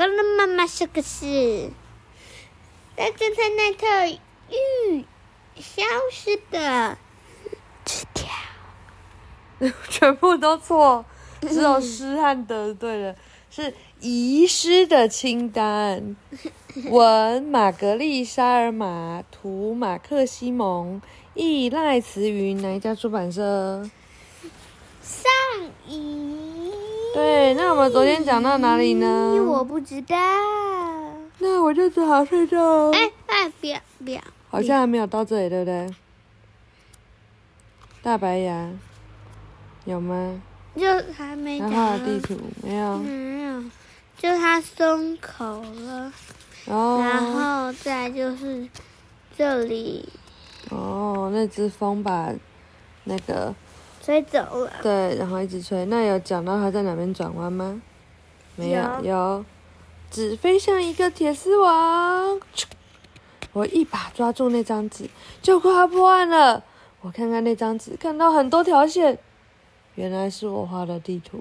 高了妈妈说个事。大侦探奈特遇消失的纸条，全部都错，只有诗和德对了，是遗失的清单。文玛格丽莎尔玛，图马克西蒙，译赖慈云，哪一家出版社？上衣。对，那我们昨天讲到哪里呢？我不知道。那我就只好睡觉。哎哎，不要不要，好像还没有到这里，对不对？大白牙有吗？就还没讲然后。地图没有，没有，就它松口了，哦然后再就是这里哦，那只风把那个吹走了。对，然后一直吹。那有讲到他在哪边转弯吗？没有，有有。纸飞向一个铁丝网，我一把抓住那张纸，就快要破案了。我看看那张纸，看到很多条线，原来是我画的地图。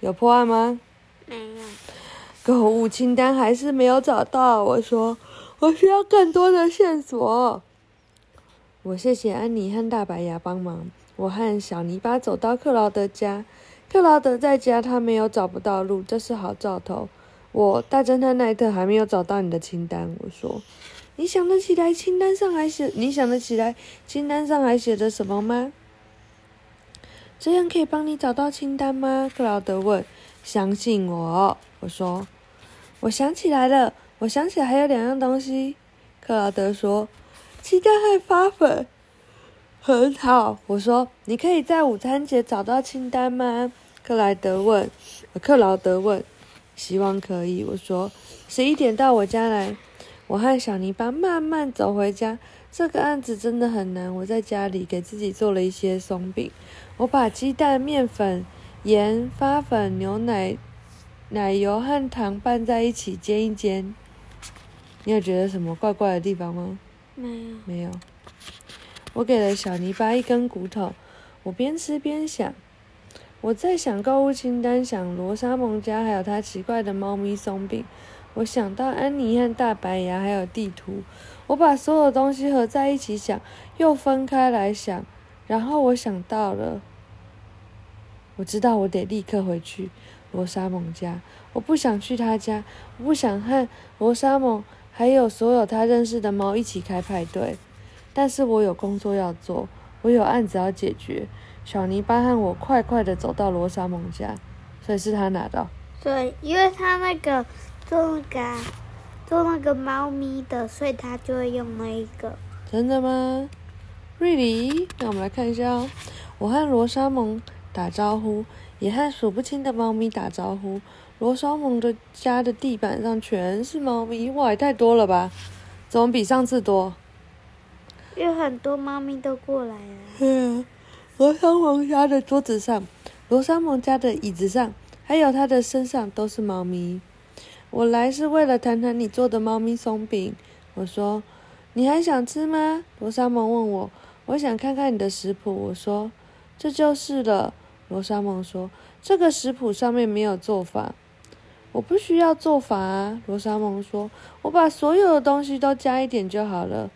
有破案吗？没有，购物清单还是没有找到。我说，我需要更多的线索。我谢谢安妮和大白牙帮忙。我和小泥巴走到克劳德家，克劳德在家，他没有找不到路，这是好兆头。我大侦探奈特还没有找到你的清单。我说，你想得起来清单上还写？你想得起来清单上还写着什么吗？这样可以帮你找到清单吗？克劳德问。相信我，我说。我想起来了，我想起来还有两样东西。克劳德说：“鸡蛋和发粉。”很好，我说：“你可以在午餐节找到清单吗？”克莱德问。克劳德问：“希望可以。”我说：“十一点到我家来。”我和小泥巴慢慢走回家。这个案子真的很难。我在家里给自己做了一些松饼。我把鸡蛋、面粉、盐、发粉、牛奶、奶油和糖拌在一起煎一煎。你有觉得什么怪怪的地方吗？没有。没有。我给了小泥巴一根骨头，我边吃边想，我在想购物清单，想罗莎蒙家，还有他奇怪的猫咪松饼。我想到安妮和大白牙，还有地图。我把所有东西合在一起想，又分开来想，然后我想到了，我知道我得立刻回去罗莎蒙家。我不想去他家，我不想和罗莎蒙还有所有他认识的猫一起开派对。但是我有工作要做，我有案子要解决。小泥巴和我快快的走到罗莎蒙家，所以是他拿到。对，因为他那个做那个啊做那个猫咪的，所以他就会用那一个。真的吗？Really？那我们来看一下哦。我和罗莎蒙打招呼，也和数不清的猫咪打招呼。罗莎蒙的家的地板上全是猫咪，哇，也太多了吧？怎么比上次多？有很多猫咪都过来了。嗯，罗莎蒙家的桌子上，罗莎蒙家的椅子上，还有他的身上都是猫咪。我来是为了谈谈你做的猫咪松饼。我说：“你还想吃吗？”罗莎蒙问我：“我想看看你的食谱。”我说：“这就是了。”罗莎蒙说：“这个食谱上面没有做法。”我不需要做法啊，罗莎蒙说：“我把所有的东西都加一点就好了。”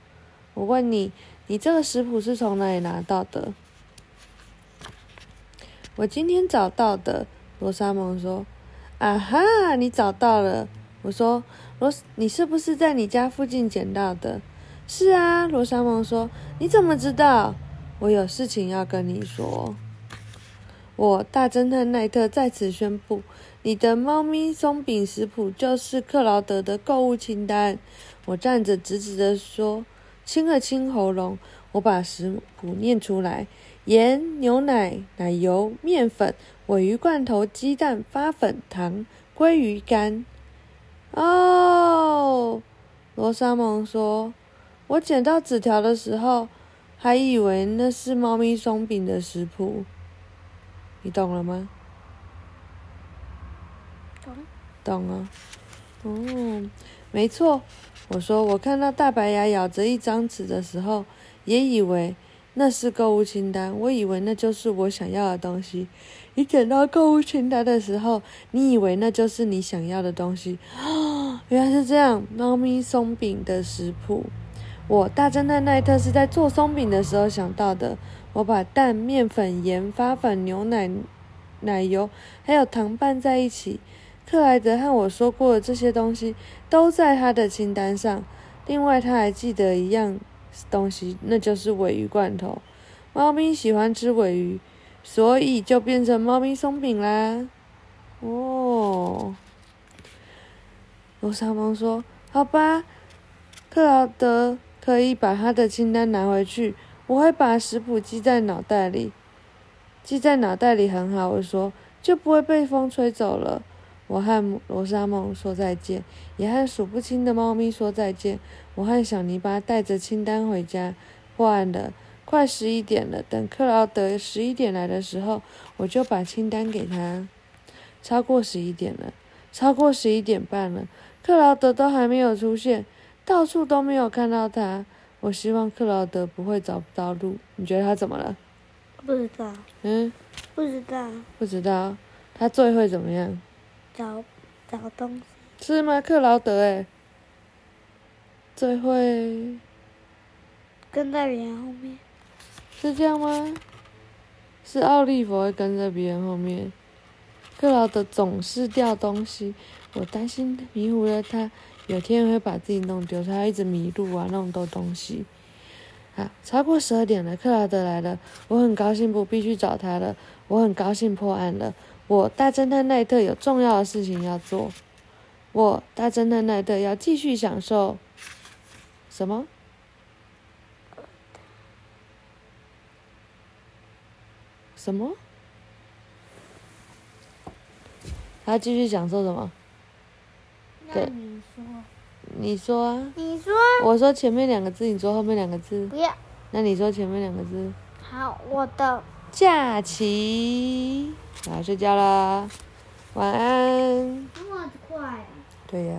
我问你，你这个食谱是从哪里拿到的？我今天找到的。罗莎蒙说：“啊哈，你找到了。”我说：“罗，你是不是在你家附近捡到的？”是啊，罗莎蒙说：“你怎么知道？”我有事情要跟你说。我大侦探奈特在此宣布，你的猫咪松饼食谱就是克劳德的购物清单。我站着直直的说，清了清喉咙，我把食谱念出来：盐、牛奶、奶油、面粉、尾鱼罐头、鸡蛋、发粉、糖、鲑鱼干。哦，罗莎蒙说，我捡到纸条的时候，还以为那是猫咪松饼的食谱。你懂了吗？懂。懂了。哦，没错。我说，我看到大白牙咬着一张纸的时候，也以为那是购物清单，我以为那就是我想要的东西。你捡到购物清单的时候，你以为那就是你想要的东西。哦，原来是这样。猫咪松饼的食谱，我大侦探奈特是在做松饼的时候想到的。我把蛋、面粉、盐、发粉、牛奶、奶油还有糖拌在一起。克莱德和我说过的这些东西都在他的清单上。另外，他还记得一样东西，那就是尾鱼罐头。猫咪喜欢吃尾鱼。所以就变成猫咪松饼啦。哦，罗莎蒙说：“好吧，克劳德可以把他的清单拿回去，我会把食谱记在脑袋里。记在脑袋里很好。”我说：“就不会被风吹走了。”我和罗莎梦说再见，也和数不清的猫咪说再见。我和小泥巴带着清单回家，破案了。快十一点了，等克劳德十一点来的时候，我就把清单给他。超过十一点了，超过十一点半了，克劳德都还没有出现，到处都没有看到他。我希望克劳德不会找不到路。你觉得他怎么了？不知道。嗯？不知道。不知道。他最会怎么样？找找东西。是吗？克劳德诶，最会跟在别人后面。是这样吗？是奥利弗会跟在别人后面，克劳德总是掉东西，我担心迷糊了他，有天会把自己弄丢，他一直迷路啊，弄丢东西。啊，超过十二点了，克劳德来了，我很高兴，不必去找他了，我很高兴破案了，我大侦探奈特有重要的事情要做，我大侦探奈特要继续享受什么？什么？他继续享受什么？那你说。你说啊。你说。我说前面两个字，你说后面两个字。不要。那你说前面两个字。好，我的。假期。我要睡觉啦，晚安。那么快。对呀。